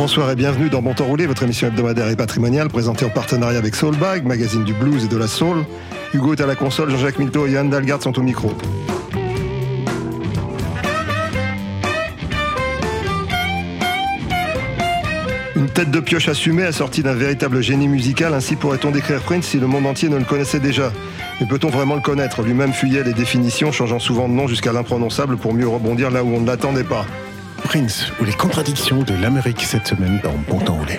Bonsoir et bienvenue dans Bon Temps Roulé, votre émission hebdomadaire et patrimoniale présentée en partenariat avec Soulbag, magazine du blues et de la soul. Hugo est à la console, Jean-Jacques Milto et Yann Dalgard sont au micro. Une tête de pioche assumée, assortie d'un véritable génie musical, ainsi pourrait-on décrire Prince si le monde entier ne le connaissait déjà? Mais peut-on vraiment le connaître? Lui-même fuyait les définitions, changeant souvent de nom jusqu'à l'imprononçable pour mieux rebondir là où on ne l'attendait pas. Prince ou les contradictions de l'Amérique cette semaine dans Bon Temps Roulé.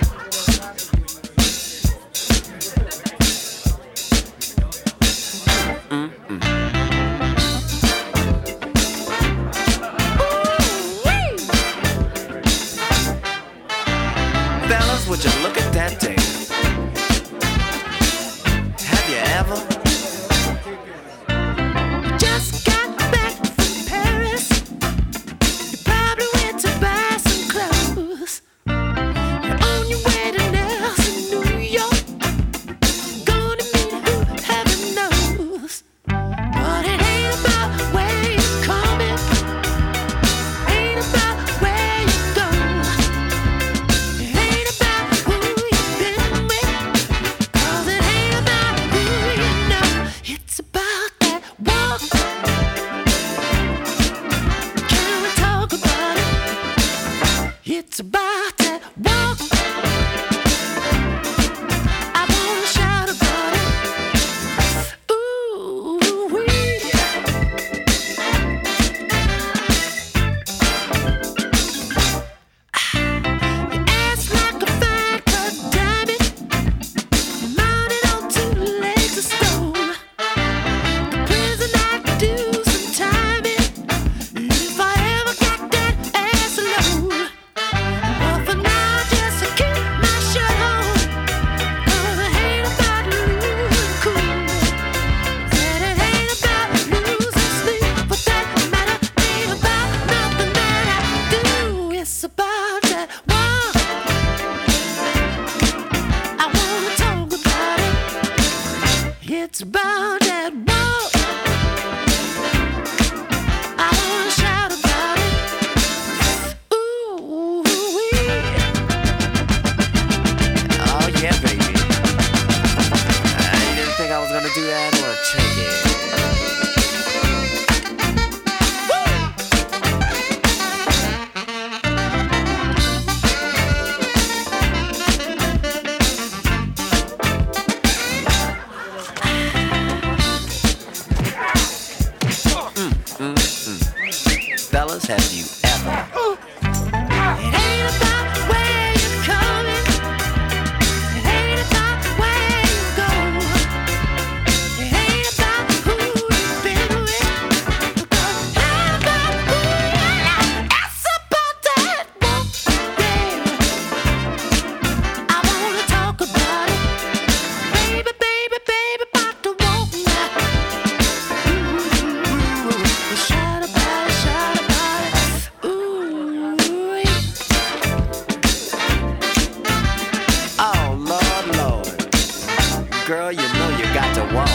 Girl, you know you got to walk.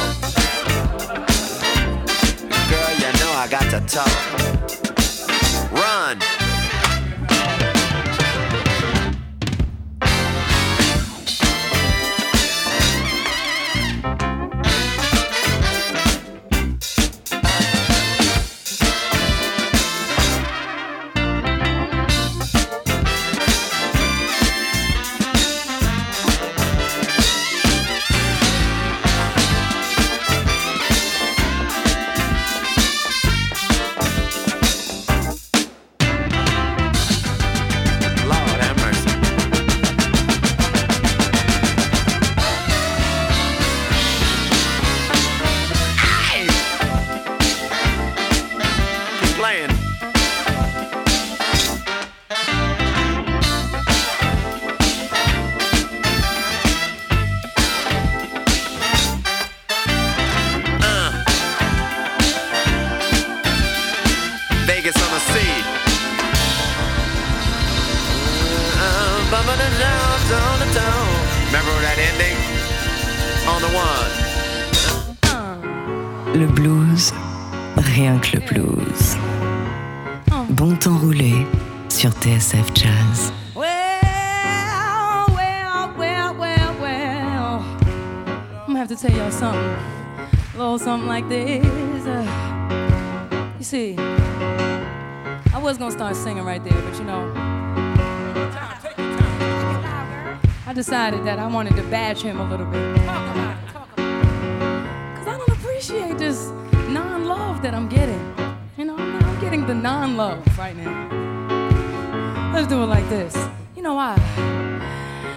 Girl, you know I got to talk. decided that I wanted to badge him a little bit. Because I don't appreciate this non love that I'm getting. You know, I'm, I'm getting the non love right now. Let's do it like this. You know why?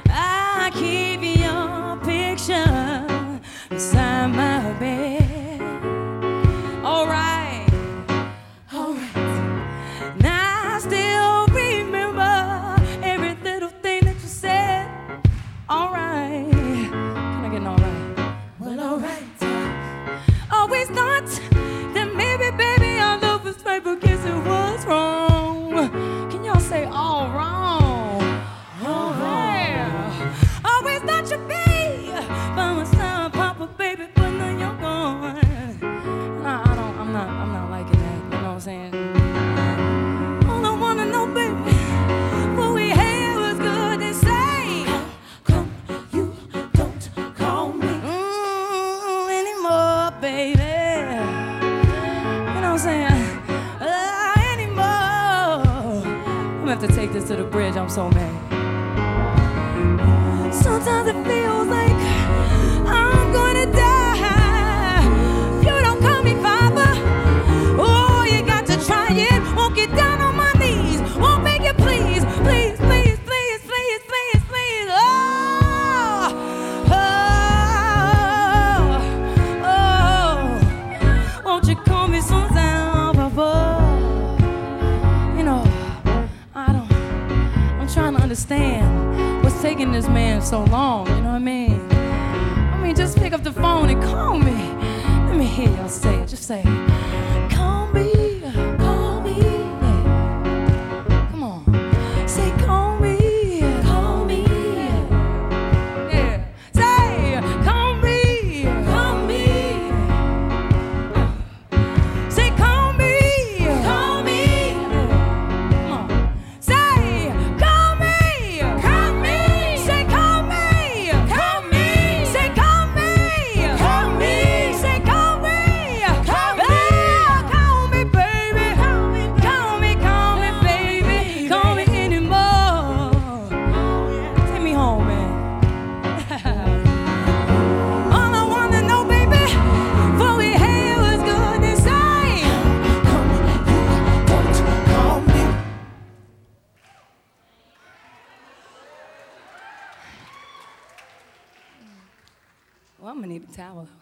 I keep.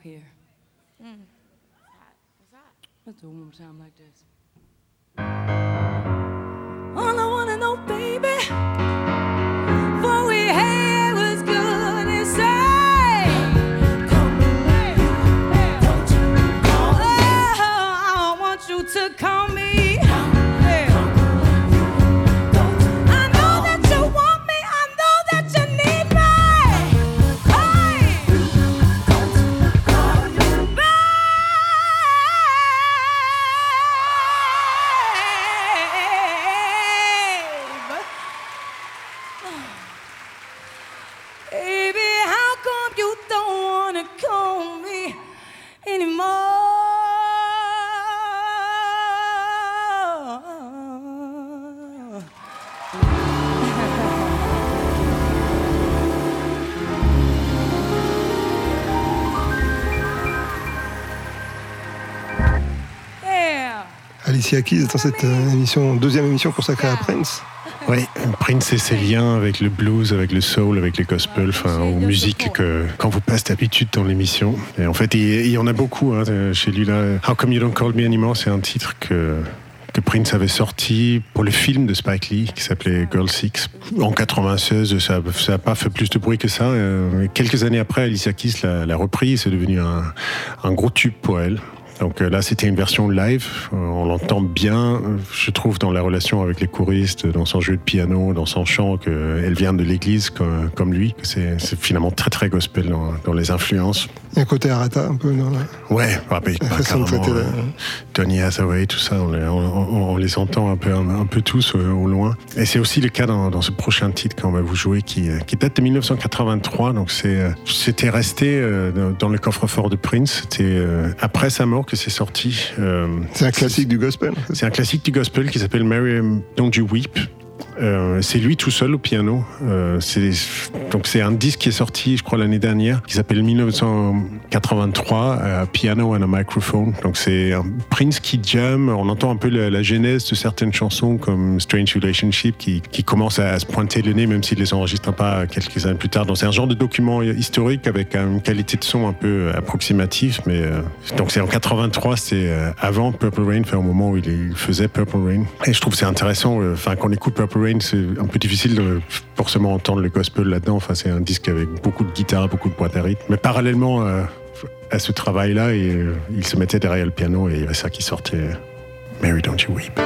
here. Mm. What's that? What's a woman time like this? All I wanna know, baby. ici acquise dans cette euh, émission, deuxième émission consacrée à Prince. Oui, Prince et ses liens avec le blues, avec le soul, avec les gospel, enfin aux musiques que quand vous passe d'habitude dans l'émission. Et en fait, il y en a beaucoup hein, chez lui là. How Come You Don't Call Me Anymore, c'est un titre que que Prince avait sorti pour le film de Spike Lee qui s'appelait Girl Six en 96. Ça n'a pas fait plus de bruit que ça. Euh, quelques années après, Alicia Keys l'a repris. C'est devenu un gros tube pour elle. Donc euh, là, c'était une version live. Euh, on l'entend bien, euh, je trouve, dans la relation avec les choristes, dans son jeu de piano, dans son chant, qu'elle vient de l'église comme, comme lui. C'est finalement très très gospel dans, dans les influences. Il y a un côté Arata un peu la... Ouais, ah, traiter la- euh, Tony Hathaway, tout ça, on, les- on- on- on les entend un peu, un, peu tous euh, au loin. Et c'est aussi le cas dans, dans ce prochain titre qu'on va vous jouer qui, qui date de 1983. Donc c'était resté euh, dans- dans le coffre-fort de Prince. C'était euh, après sa mort que c'est sorti. Euh, C'est un classique du gospel. c'est un classique du gospel qui s'appelle Mary Don't You Weep. Euh, c'est lui tout seul au piano. Euh, donc c'est un disque qui est sorti, je crois, l'année dernière, qui s'appelle 1983, euh, Piano and a Microphone. Donc c'est un Prince qui jam. On entend un peu la, genèse de certaines chansons comme Strange Relationship qui, qui commence à, se pointer le nez, même s'il les enregistre pas quelques années plus tard. Donc c'est un genre de document historique avec une qualité de son un peu approximative. Mais donc c'est en 83, c'est avant Purple Rain, enfin, au moment où il, faisait Purple Rain. Et je trouve c'est intéressant. Enfin, quand on écoute Purple Rain, c'est un peu difficile de forcément entendre le gospel là-dedans. Enfin, c'est un disque avec beaucoup de guitare, beaucoup de boîtes à rythme. Mais parallèlement euh, à ce travail-là, euh, il se mettait derrière le piano et il y avait ça qui sortait. Mary, don't you weep.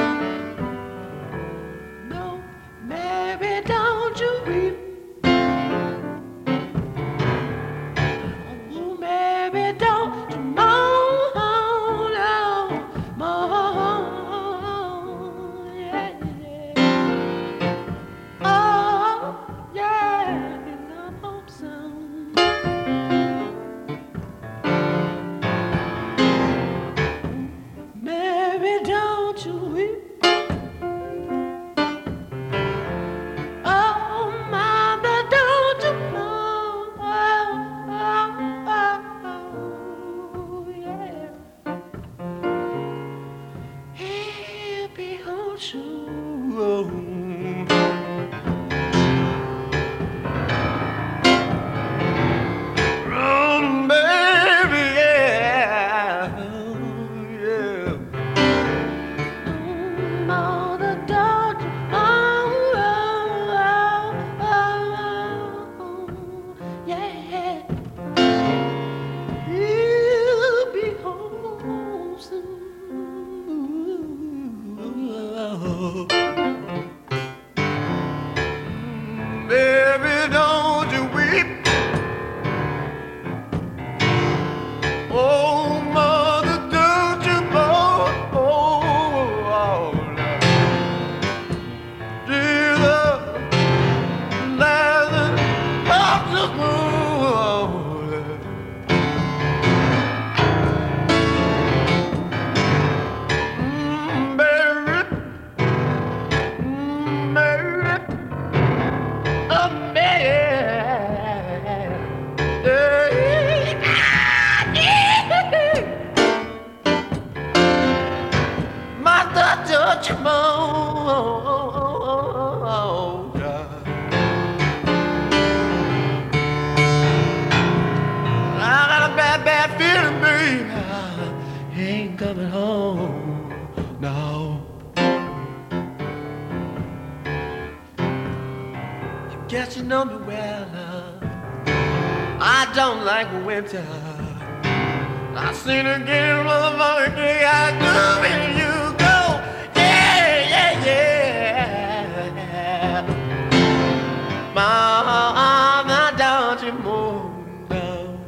Mama, don't you move now.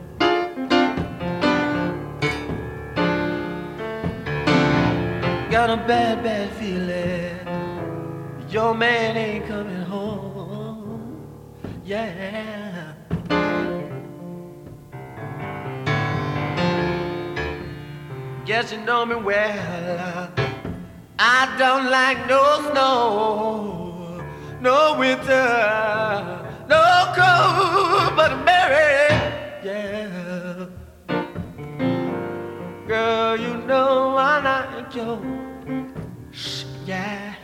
Got a bad, bad feeling. Your man ain't coming home. Yeah. Guess you know me well. I don't like no snow, no winter, no cold, but Mary, yeah. Girl, you know I like your, sh- yeah.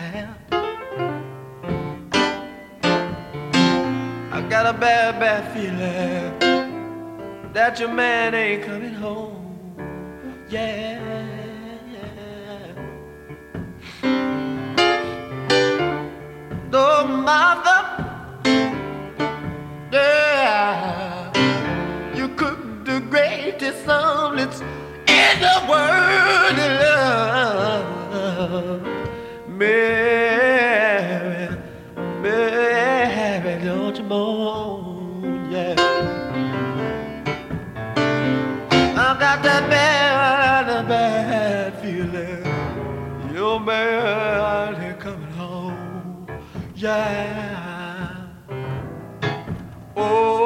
I got a bad, bad feeling that your man ain't coming home. Yeah. the mother. Yeah, you cook the greatest omelets in the world. Love. Mary, Mary, don't you mourn. Yeah. Oh,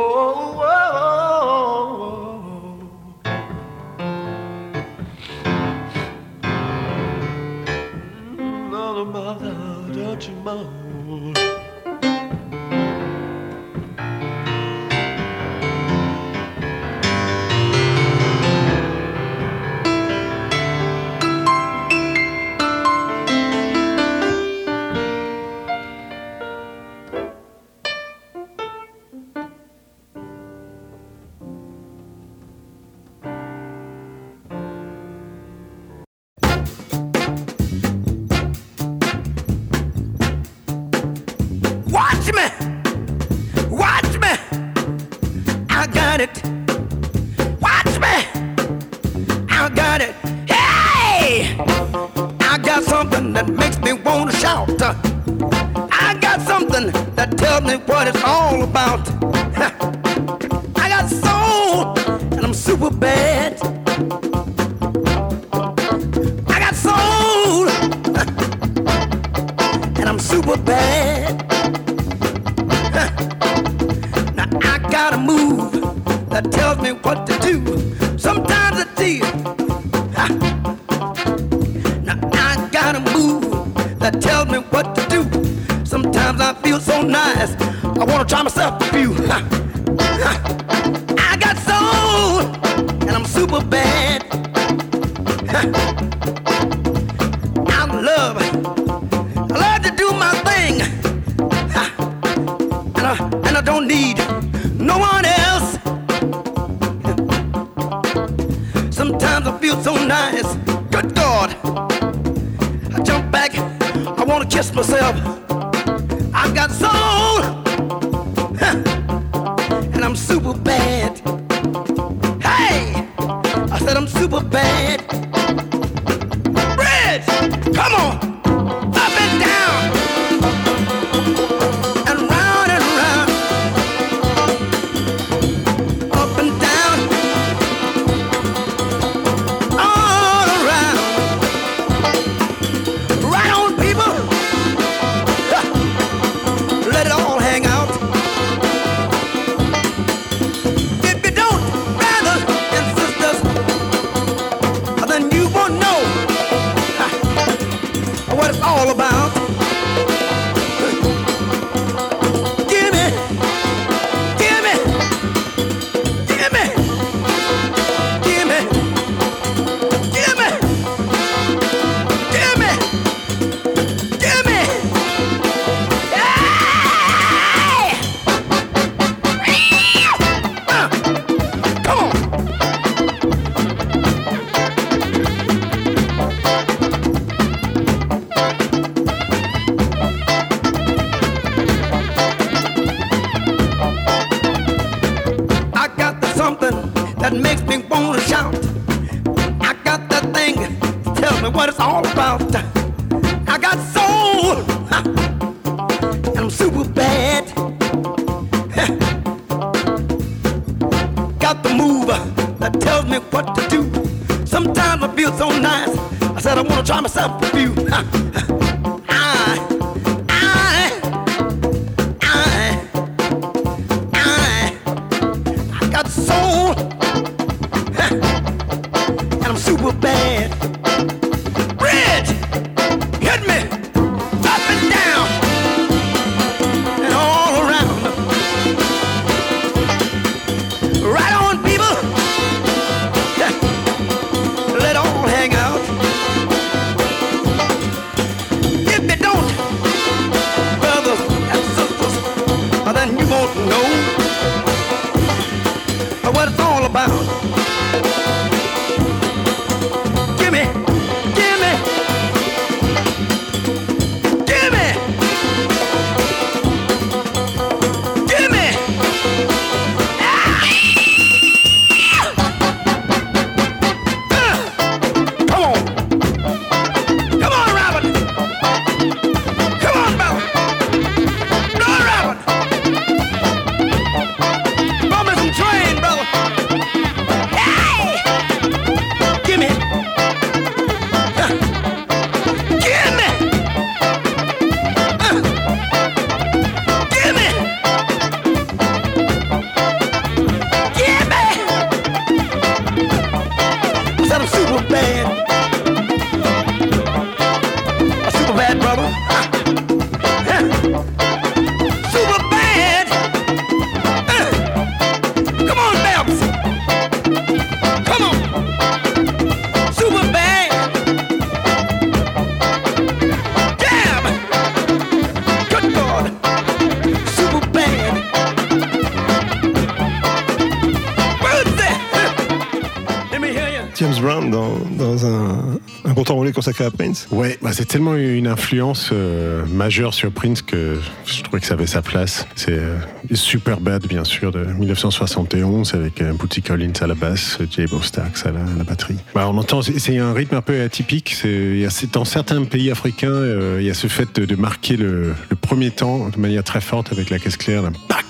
Prince Ouais, bah c'est tellement une influence euh, majeure sur Prince que je trouvais que ça avait sa place. C'est euh, Super Bad, bien sûr, de 1971, avec euh, Bootsy Collins à la basse, Jay Stax à la, batterie. Bah, on entend, c'est un rythme un peu atypique. C'est, dans certains pays africains, euh, il y a ce fait de, marquer le, premier temps de manière très forte avec la caisse claire, là, pac.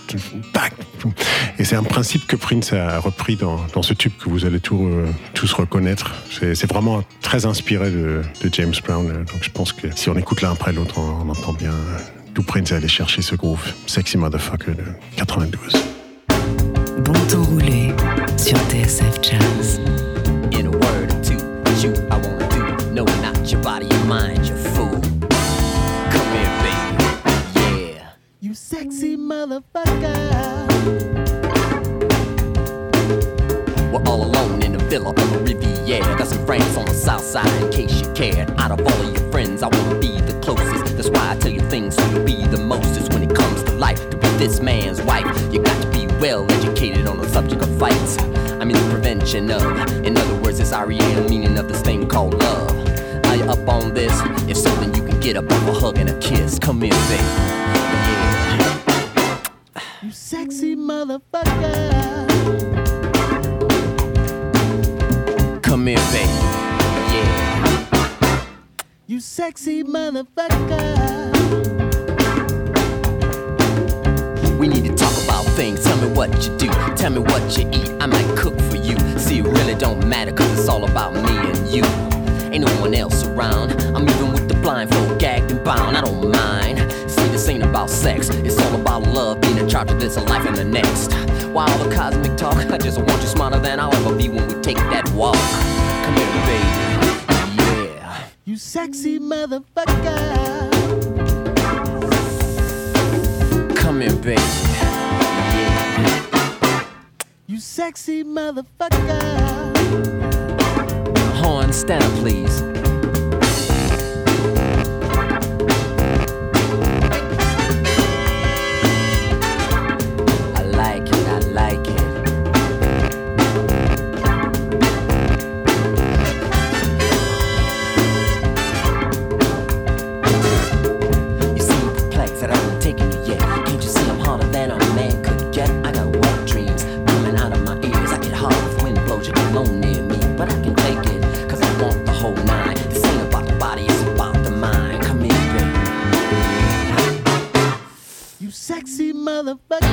Et c'est un principe que Prince a repris dans, dans ce tube que vous allez tout, euh, tous reconnaître. C'est, vraiment très inspiré de, de James Brown. Donc je pense que si on écoute l'un après l'autre, on, on entend bien d'où Prince est allé chercher ce groove Sexy Motherfucker de 92. Bon temps roulé sur TSF Jazz. In a word or two, shoot, I wanna do. No, not your body, your mind, you fool. Come here, baby. Yeah. You sexy motherfucker. We're all alone in a villa on the Riviera. Got some friends on the south side in case you cared. Out of all of your friends, I wanna be the closest. That's why I tell you things so you'll be the mostest when it comes to life. To be this man's wife, you got to be well educated on the subject of fights. I mean the prevention of. In other words, it's REM meaning of this thing called love. Are you up on this? If so, then you can get up off a hug and a kiss. Come here, baby. Yeah. You sexy motherfucker. Come here, baby. Yeah. You sexy motherfucker. We need to talk about things. Tell me what you do. Tell me what you eat. I might cook for you. See, it really don't matter, cause it's all about me and you. Ain't no one else around. I'm even with the blindfold, gagged and bound. I don't mind. See, this ain't about sex. It's all about love, being in charge of this life and the next. Why all the cosmic talk? I just want you smarter than I'll ever be when we take that walk. Come here, baby. Yeah. You sexy motherfucker. Come here, baby. Yeah. You sexy motherfucker. Horn, stand up, please. Motherfucker.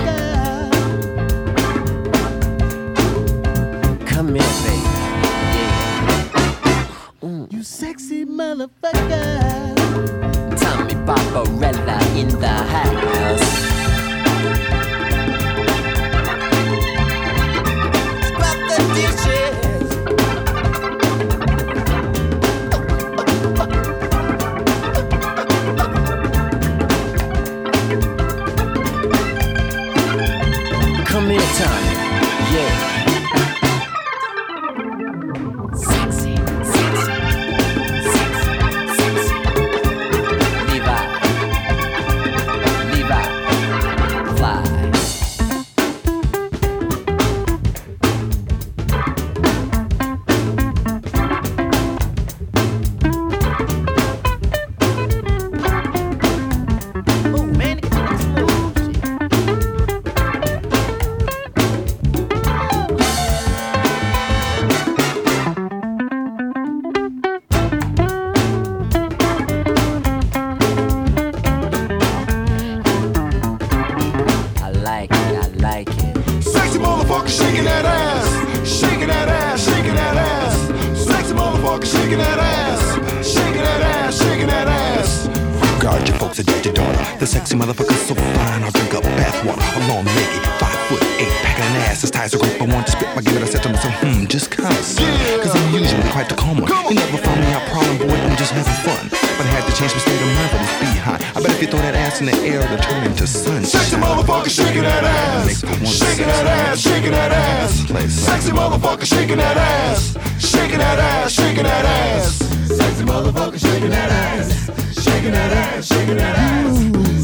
Motherfucker shaking that ass, shaking that ass, shaking that ass.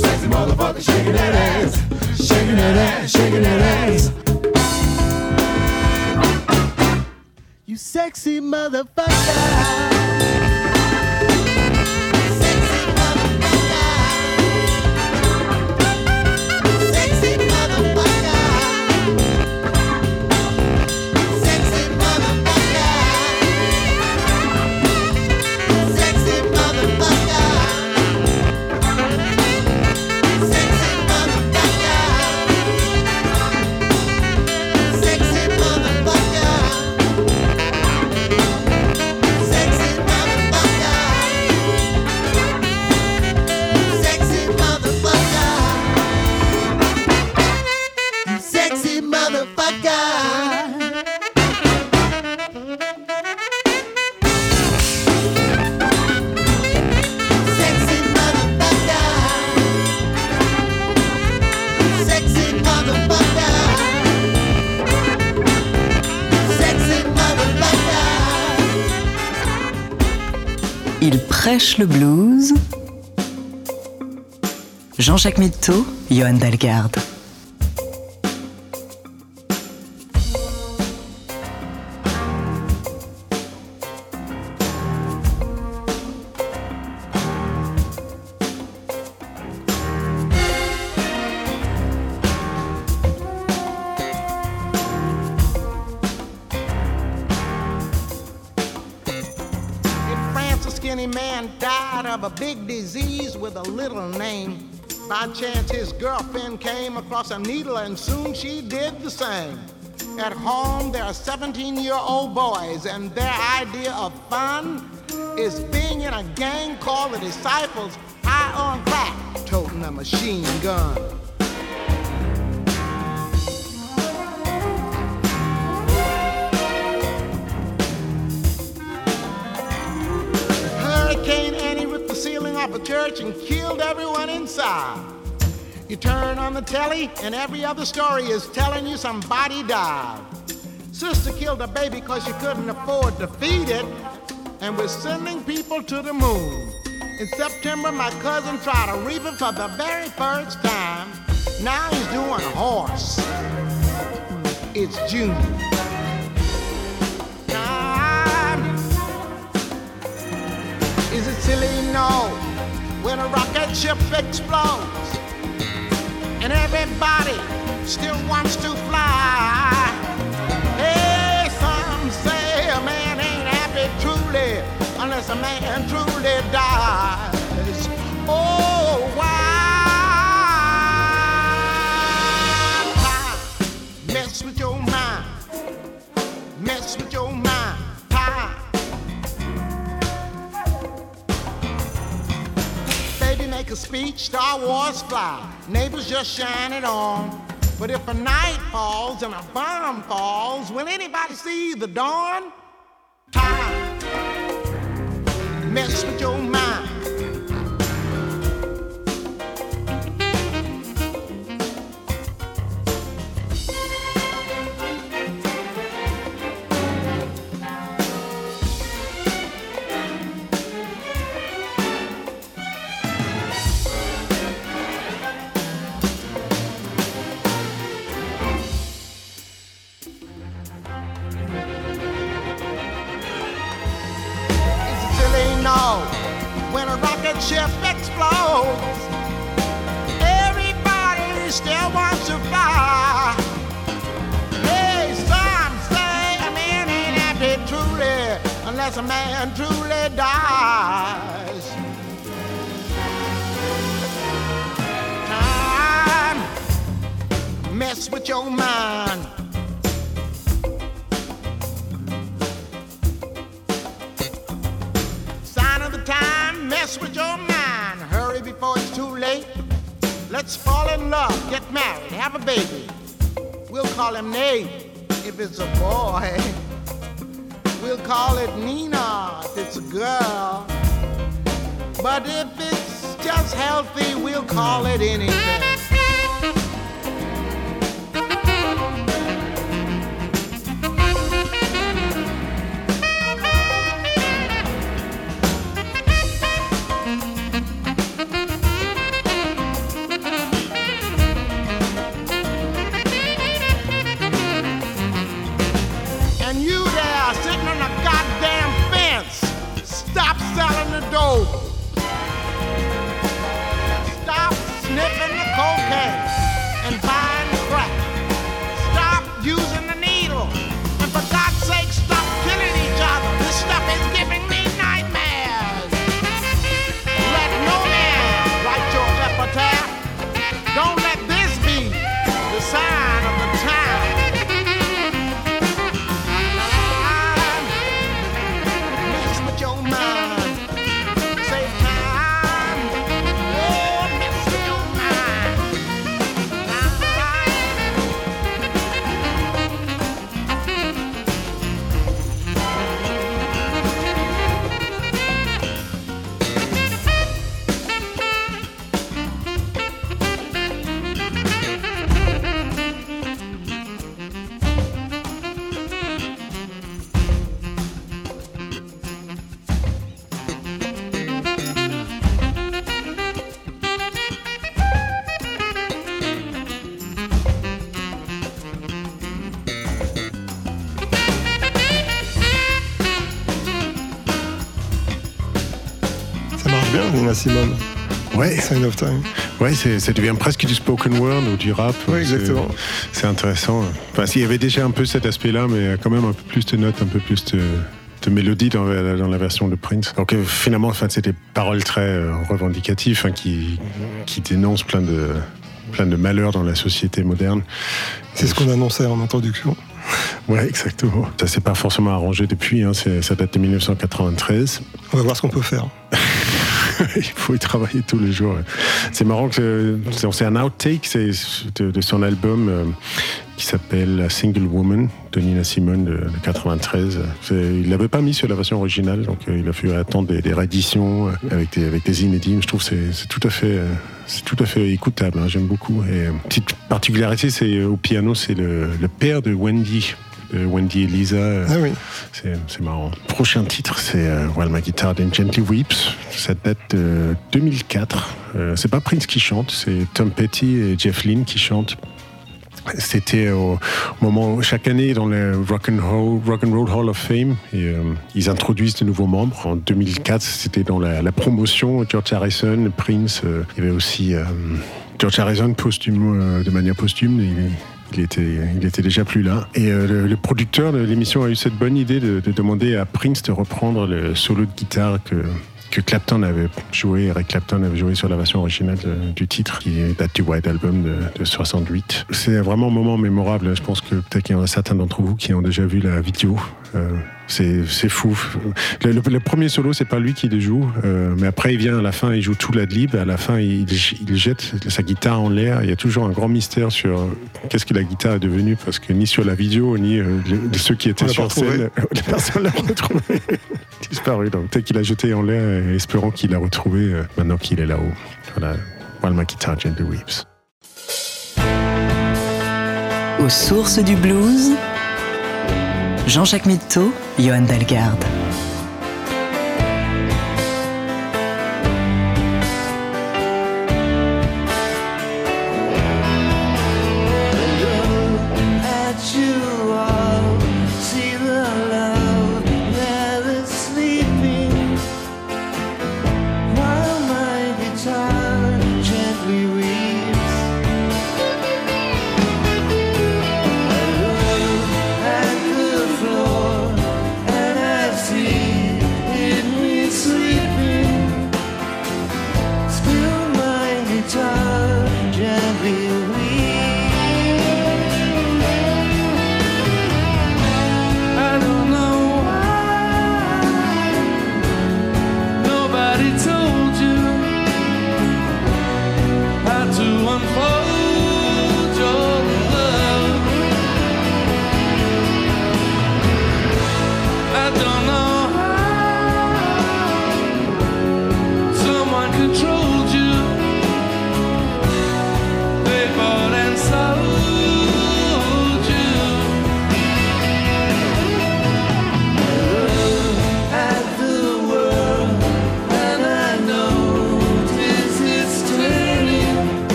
Sexy motherfucker shaking that ass, shaking that ass, shaking that ass. You sexy motherfucker. Le blues. Jean-Jacques Mitteau, Johan Dalgarde. She did the same. At home, there are 17 year old boys, and their idea of fun is being in a gang called the Disciples, high on crack, toting a machine gun. Hurricane Annie ripped the ceiling off a church and killed everyone inside. You turn on the telly, and every other story is telling you somebody died. Sister killed a baby because she couldn't afford to feed it, and we're sending people to the moon. In September, my cousin tried to reap it for the very first time. Now he's doing horse. It's June. Is it silly? No. When a rocket ship explodes everybody still wants to fly. A speech, Star Wars fly. Neighbors just shine it on. But if a night falls and a bomb falls, will anybody see the dawn? Time. Mess with your mind. A rocket ship explodes, everybody still wants to fly. Hey, some say a man ain't happy truly unless a man truly dies. Time mess with your mind. Mess with your mind. Hurry before it's too late. Let's fall in love, get married, have a baby. We'll call him Nate if it's a boy. We'll call it Nina if it's a girl. But if it's just healthy, we'll call it anything. Simone. Ouais. Sign of Time. Ouais, c'est- ça devient presque du spoken word ou du rap. Ouais, C'est- exactement. C'est intéressant. Enfin, s'il y avait déjà un peu cet aspect-là, mais quand même un peu plus de notes, un peu plus de, de mélodie dans la, dans la version de Prince. Donc euh, finalement, enfin, c'est des paroles très euh, revendicatives hein, qui, qui dénoncent plein de, plein de malheurs dans la société moderne. C'est ce qu'on annonçait en introduction. Ouais, exactement. Ça s'est pas forcément arrangé depuis. Hein, c'est- ça date de 1993. On va voir ce qu'on peut faire. Il faut y travailler tous les jours. C'est marrant que c'est un outtake de, son album euh, qui s'appelle Single Woman de Nina Simone de, de 93. C'est- Il l'avait pas mis sur la version originale, donc euh, il a fallu attendre des, des rééditions euh, avec des, inédits. Je trouve que c'est c'est tout à fait écoutable. hein, J'aime beaucoup. Et petite particularité, c'est au piano, c'est le père de Wendy. De Wendy et Lisa. euh, Ah oui. c'est marrant. Prochain titre, c'est euh, While My Guitar Then Gently Weeps. Ça date de 2004. Euh, c'est pas Prince qui chante, c'est Tom Petty et Jeff Lynne qui chantent. C'était au moment chaque année dans le Rock and Roll, Rock and Roll Hall of Fame, et, euh, ils introduisent de nouveaux membres. En 2004, c'était dans la, la promotion George Harrison, Prince. euh, il y avait aussi euh, George Harrison posthume, euh, de manière posthume. Il, il était, déjà plus là. Et euh, le, producteur de l'émission a eu cette bonne idée de, de demander à Prince de reprendre le solo de guitare que, que Clapton avait joué, Eric Clapton avait joué sur la version originale du titre, qui date du White Album de, de 68. C'est vraiment un moment mémorable. Je pense que peut-être qu'il y en a certains d'entre vous qui ont déjà vu la vidéo. Euh, c'est c'est fou. Le, le- le premier solo, c'est pas lui qui le joue, euh, mais après il vient à la fin, il joue tout l'adlib. À la fin, il, il jette sa guitare en l'air. Il y a toujours un grand mystère sur qu'est-ce que la guitare est devenue, parce que ni sur la vidéo, ni euh, les- ceux qui étaient On l'a sur scène, les personnes l'ont retrouvé. Disparu. Donc peut-être qu'il a jeté en l'air, et espérons qu'il l'a retrouvé euh, maintenant qu'il est là-haut. Voilà. While my guitar gently weeps. Aux sources du blues, Jean-Jacques Mitteau, Johan Dalgarde.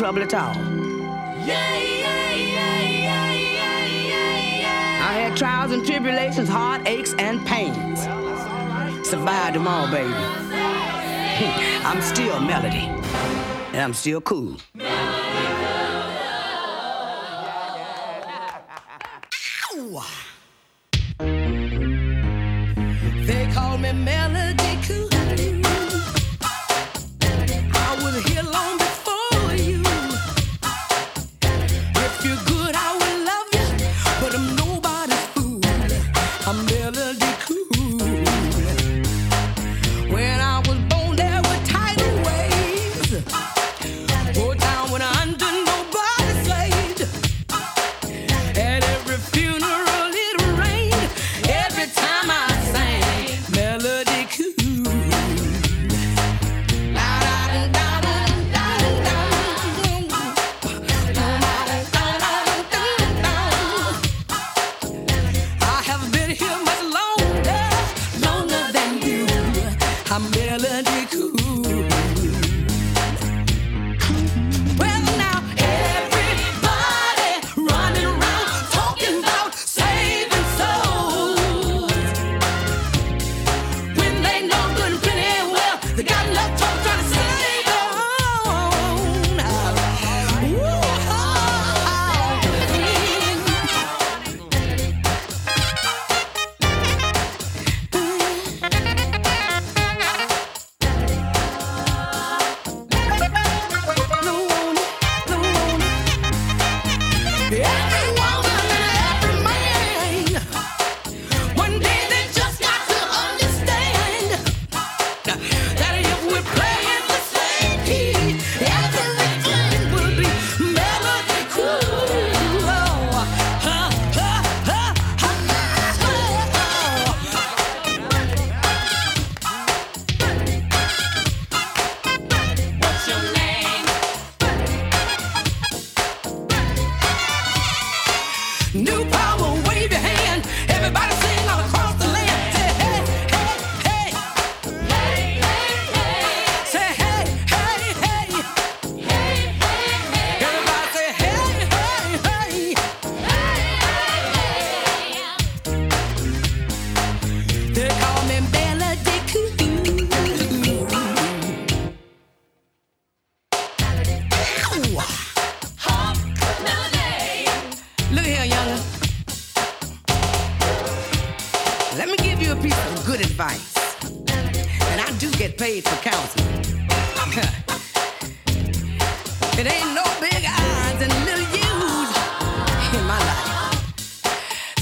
trouble at all. Yeah, yeah, yeah, I had trials and tribulations, heartaches and pains. Well, right. Survived them all, baby. I'm still Melody, and I'm still cool. Melody.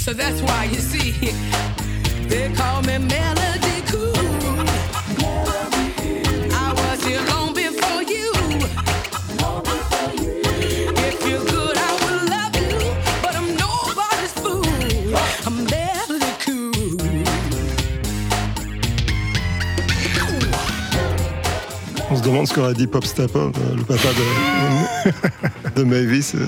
So that's why you see, they call me Melody demande ce qu'aurait dit Pop Stapov, euh, le papa de, de Mavis, euh,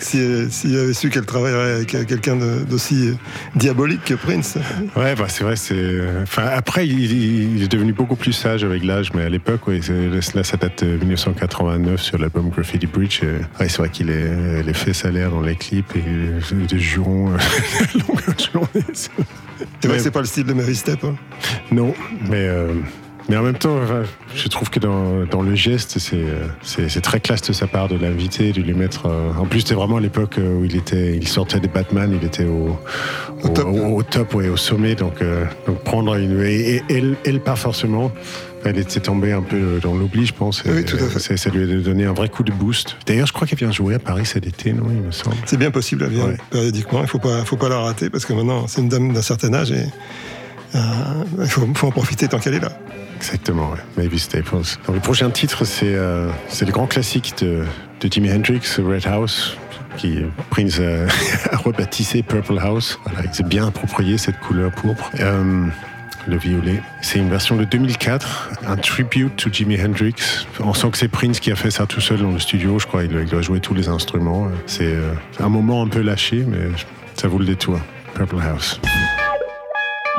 si, euh, s'il avait su qu'elle travaillerait avec quelqu'un d'aussi diabolique que Prince. Ouais, bah c'est vrai. C'est. Enfin, après, il, est devenu beaucoup plus sage avec l'âge, mais à l'époque, oui, là, ça date de 1989 sur l'album Graffiti Bridge. et, ouais, c'est vrai qu'il est les à l'air dans les clips et des jurons euh, la longueur de journée. C'est vrai que c'est pas le style de Mavis Step. hein. Non, mais. euh, mais en même temps, je trouve que dans, dans le geste, c'est, très classe de sa part de l'inviter, de lui mettre. euh, en plus, c'était vraiment à l'époque euh, où il était, il sortait des Batman, il était au, au, top, au, au top, ouais, au sommet. Donc, euh, donc prendre une. Et, et pas forcément. Elle était tombée un peu dans l'oubli, je pense. Oui, tout à fait. Ça, lui a donné un vrai coup de boost. D'ailleurs, je crois qu'elle vient jouer à Paris cet été, non Il me semble. C'est bien possible, elle vient Ouais. périodiquement. Il faut pas, faut pas la rater parce que maintenant, c'est une dame d'un certain âge et euh, il faut, faut en profiter tant qu'elle est là. Exactement, ouais. Mavis Staples. Le prochain titre, c'est euh, le grand classique de, de Jimi Hendrix, Red House, qui Prince a rebaptisé Purple House. Voilà, il s'est bien approprié cette couleur pourpre. Euh, le violet. C'est une version de 2004, un tribute to Jimi Hendrix. On sent que c'est Prince qui a fait ça tout seul dans le studio, je crois. Il doit jouer tous les instruments. C'est euh, un moment un peu lâché, mais ça vaut le détour. Purple House.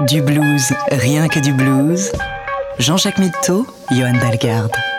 Du blues, rien que du blues. Jean-Jacques Mitteau, Johan Dalgarde.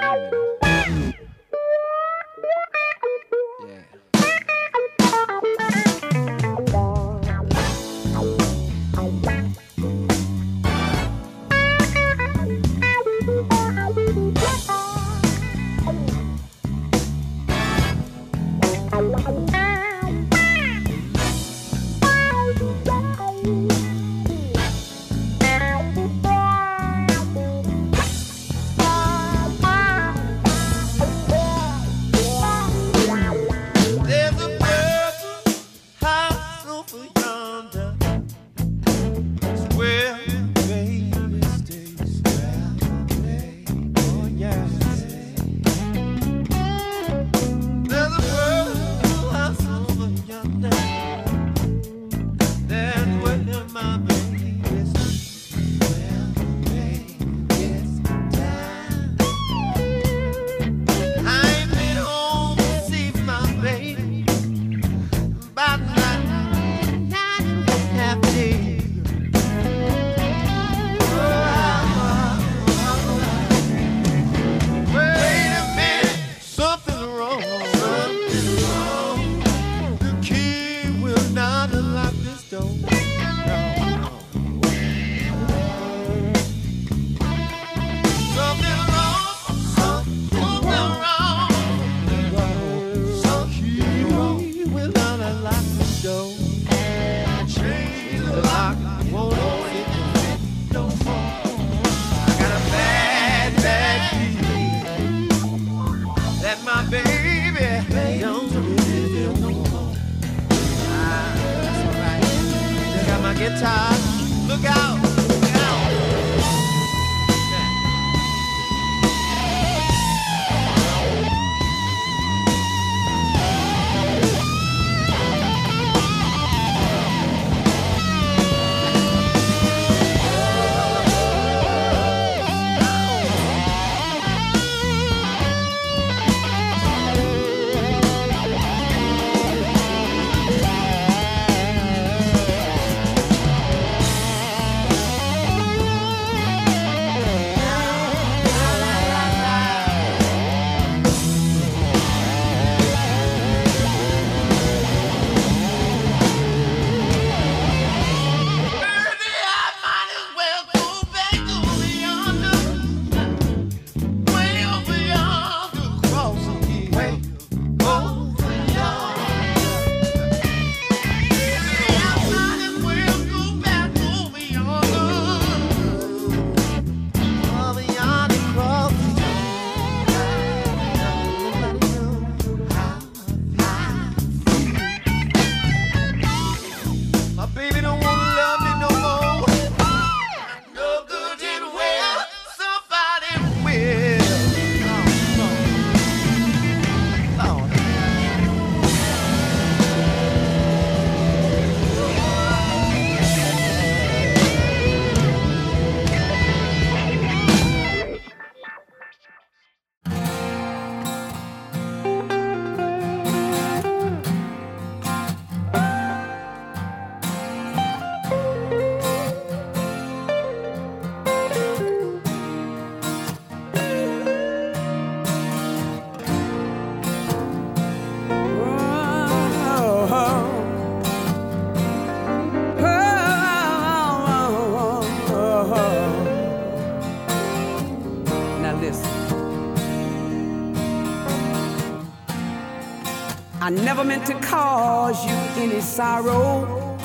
I never meant to cause you any sorrow.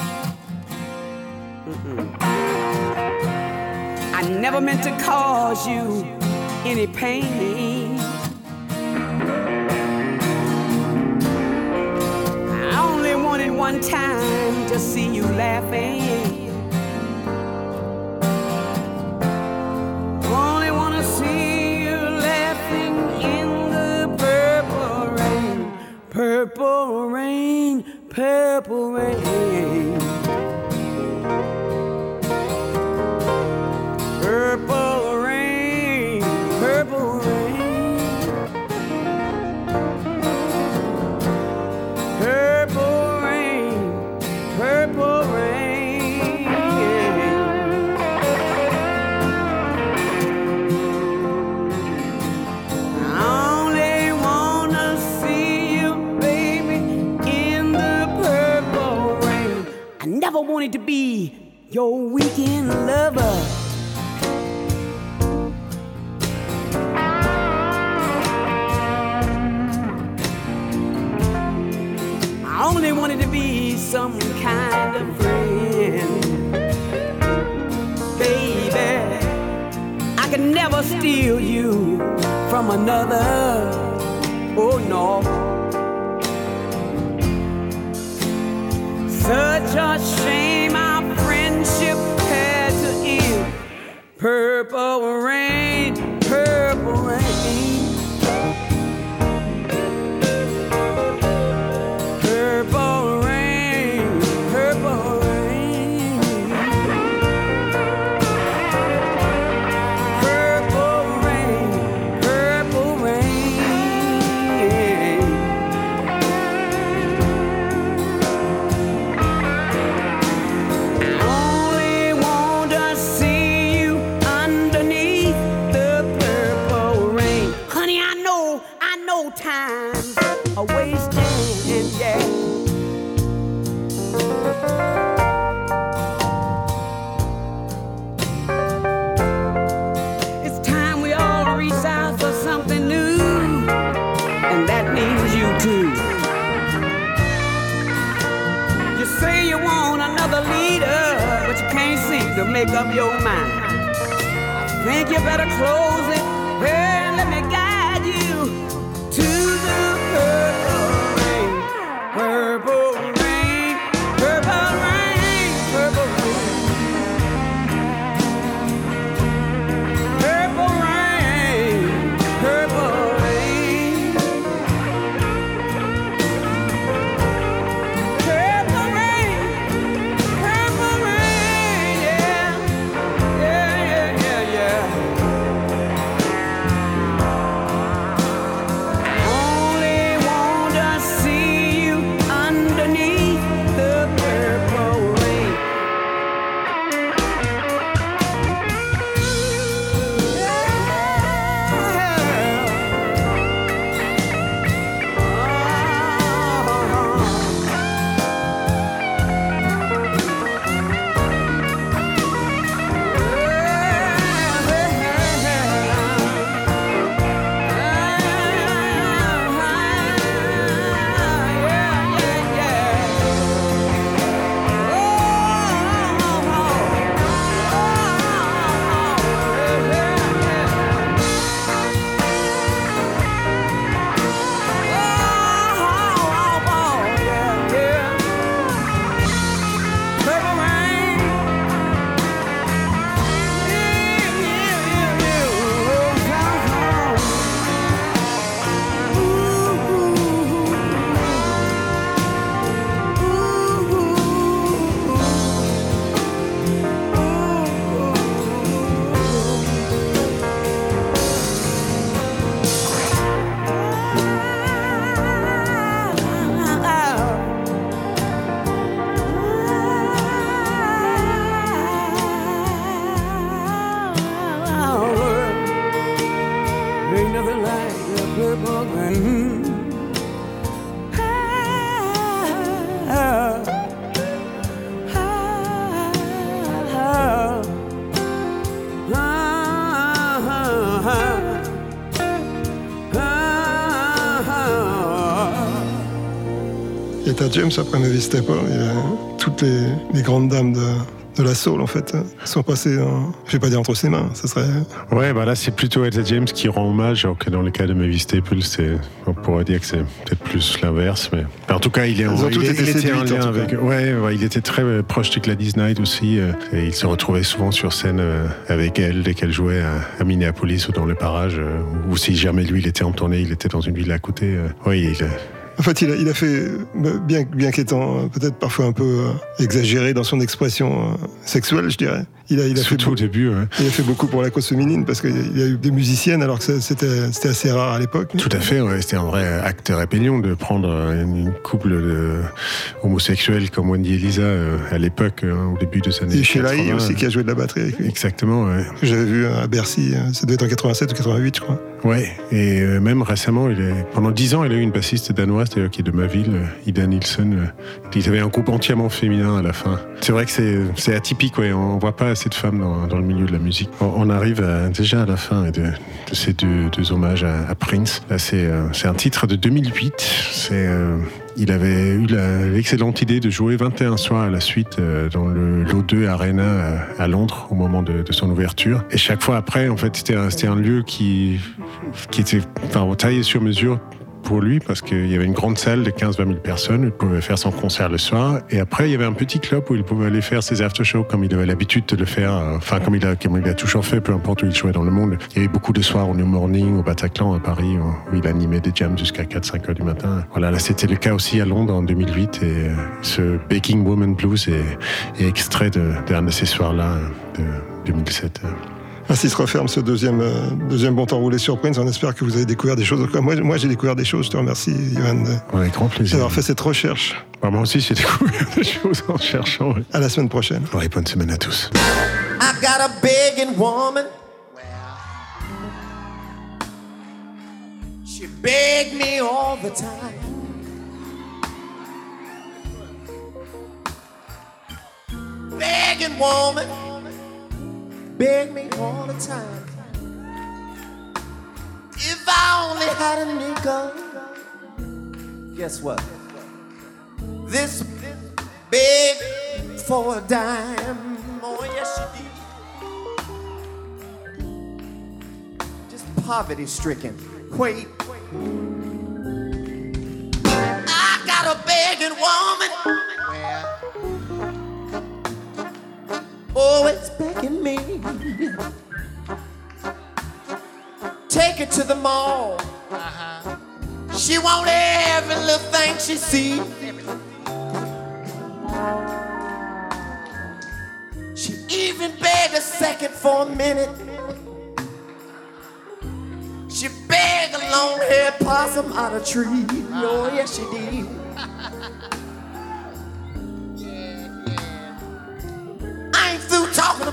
Mm-mm. I never meant to cause you any pain. I only wanted one time to see you laughing. purple rain. your weekend lover. I only wanted to be some kind of friend, baby. I could never steal you from another. Oh no. Such a shame purple rain. James, après Mavis Staples, il y a toutes les, les grandes dames de, de la soul, en fait, sont passées, en- je vais pas dire entre ses mains, ça serait... Ouais, bah là, c'est plutôt Etta James qui rend hommage, alors que dans le cas de Mavis Staples, c'est, on pourrait dire que c'est peut-être plus l'inverse, mais en tout cas, il est en, il, il était en lien avec, ouais, ouais, il était très euh, proche de Gladys Knight aussi, euh, et il se retrouvait souvent sur scène euh, avec elle dès qu'elle jouait à, à Minneapolis ou dans le parage, euh, ou si jamais lui, il était en tournée, il était dans une ville à côté. oui, il, En fait, il a, il a fait, euh, bien, bien qu'étant euh, peut-être parfois un peu euh, exagéré dans son expression sexuelle, je dirais, il a, il a fait surtout au beaucoup- début. ouais. Il a fait beaucoup pour la cause féminine parce qu'il y a eu des musiciennes alors que c'était c'était assez rare à l'époque. Tout à fait, ouais, c'était un vrai acte rébellion de prendre une, couple de homosexuels comme Wendy et Lisa euh, à l'époque, hein, au début de années Et Sheila. 80. aussi qui a joué de la batterie avec lui. Exactement, ouais. J'avais vu à Bercy, euh, ça devait être en 87 ou 88 je crois. Ouais, et euh, même récemment, il est, pendant dix ans, il a eu une bassiste danoise, d'ailleurs, qui est de ma ville, Ida Nilsson. euh, Ils avaient un groupe entièrement féminin à la fin. C'est vrai que c'est, c'est atypique, ouais. On voit pas assez de femmes dans, le milieu de la musique. On, arrive déjà à la fin de, ces deux, hommages à, Prince. Euh, c'est un titre de 2008. C'est, euh, il avait eu l'excellente idée de jouer 21 soirs à la suite euh, dans le l'O2 Arena à, Londres au moment de, son ouverture. Et chaque fois après, en fait, c'était un, lieu qui, qui était enfin, taillé sur mesure pour lui parce qu'il y avait une grande salle de 15-20 000 personnes. Il pouvait faire son concert le soir. Et après, il y avait un petit club où il pouvait aller faire ses after-shows comme il avait l'habitude de le faire. euh, Enfin, comme il, a, toujours fait, peu importe où il jouait dans le monde. Il y avait beaucoup de soirs au New Morning, au Bataclan, à Paris, où il animait des jams jusqu'à 4-5 heures du matin. Voilà, là, c'était le cas aussi à Londres en 2008. Et euh, ce Baking Woman Blues est, extrait de- d'un de, ces soirs-là de 2007. Ainsi se referme ce deuxième, euh, deuxième bon temps roulé sur Prince. On espère que vous avez découvert des choses. Moi, moi j'ai découvert des choses. Je te remercie, Johan, de- Avec grand plaisir. d'avoir fait cette recherche. Bah, moi aussi, j'ai découvert des choses en cherchant. ouais. À la semaine prochaine. Ouais, bonne semaine à tous. I got a begging woman. She begged me all the time. Begging woman. Beg me all the time. If I only had a nickel. Guess what? This beg for a dime. Oh, yes, she did. Just poverty stricken. Wait. I got a begging woman. Oh, it's begging me. Take her to the mall. Uh-huh. She want every little thing she see. She even begged a second for a minute. She begged a long-haired possum out a tree. Oh, yes, she did.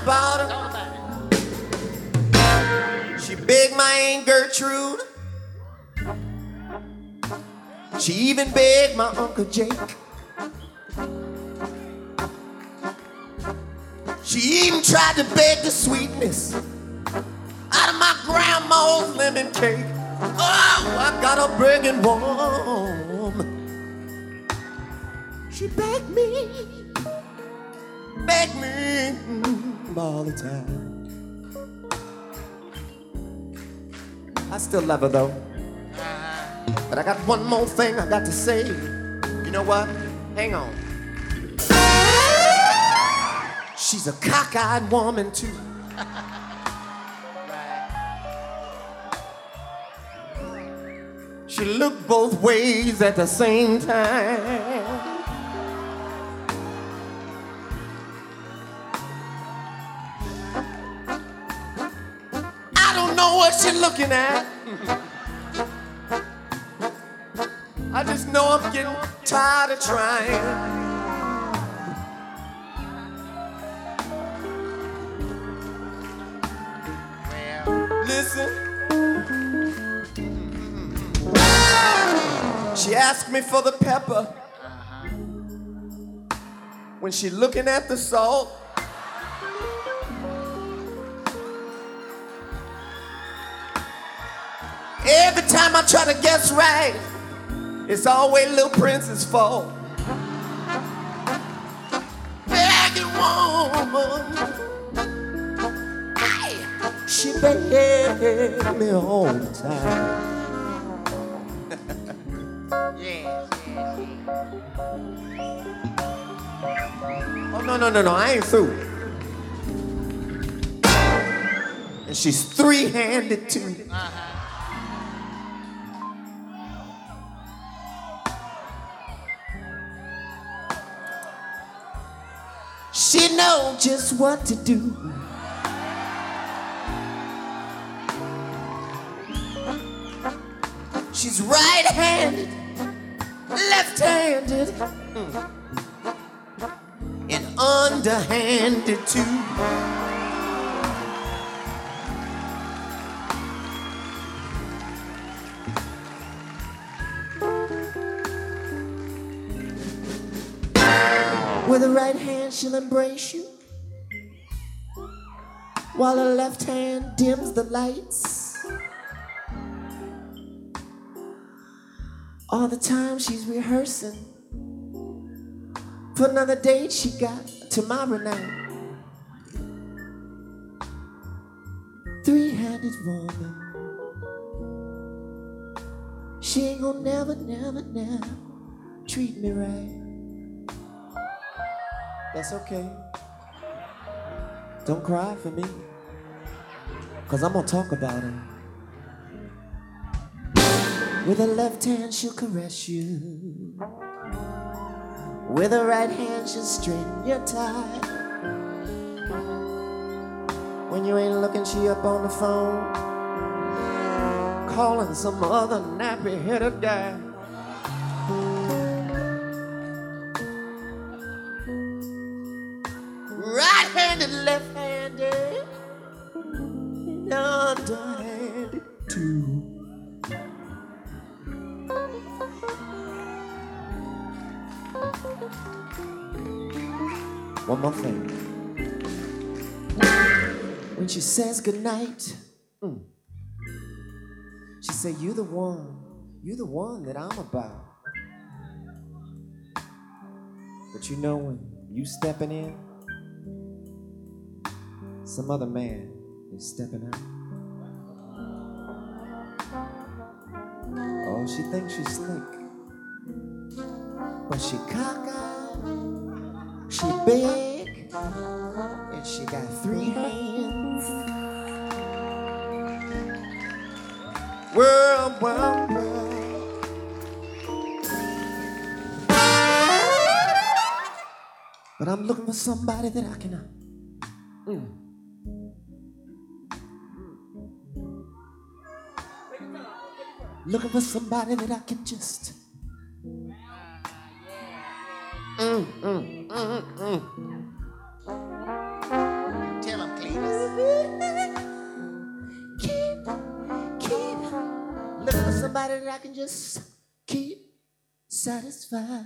About her. She begged my Aunt Gertrude. She even begged my Uncle Jake. She even tried to beg the sweetness out of my grandma's lemon cake. Oh, I got a begging woman. She begged me, begged me mm, all the time. I still love her though. But I got one more thing I got to say. You know what? Hang on. She's a cockeyed woman too. She looked both ways at the same time. What she's looking at. I just know I'm getting tired of trying. Listen. She asked me for the pepper. Uh-huh. When she looking at the salt. Every time I try to guess right, it's always Little Prince's fault. Begging woman, hey, she begged me all the time. yeah. Oh no no no no! I ain't through. And she's three-handed too. Uh-huh. Know just what to do. She's right-handed, left-handed, mm, and underhanded too. With a right hand, she'll embrace you, while her left hand dims the lights. All the time she's rehearsing for another date she got tomorrow night. Three handed woman. She ain't gonna never, never, never treat me right. That's okay. Don't cry for me. Cause I'm gonna talk about it. With her left hand, she'll caress you. With her right hand, she'll straighten your tie. When you ain't looking, she up on the phone, calling some other nappy-headed guy. She says goodnight, mm, she say, You're the one, you're the one that I'm about. But you know when you stepping in, some other man is stepping out. Oh, she thinks she's slick. But she cockeyed, she big, and she got three hands. World, world. But I'm looking for somebody that I can. uh, mm. Looking for somebody that I can just. Mm, mm, mm, mm. Tell him. Somebody that I can just keep satisfied.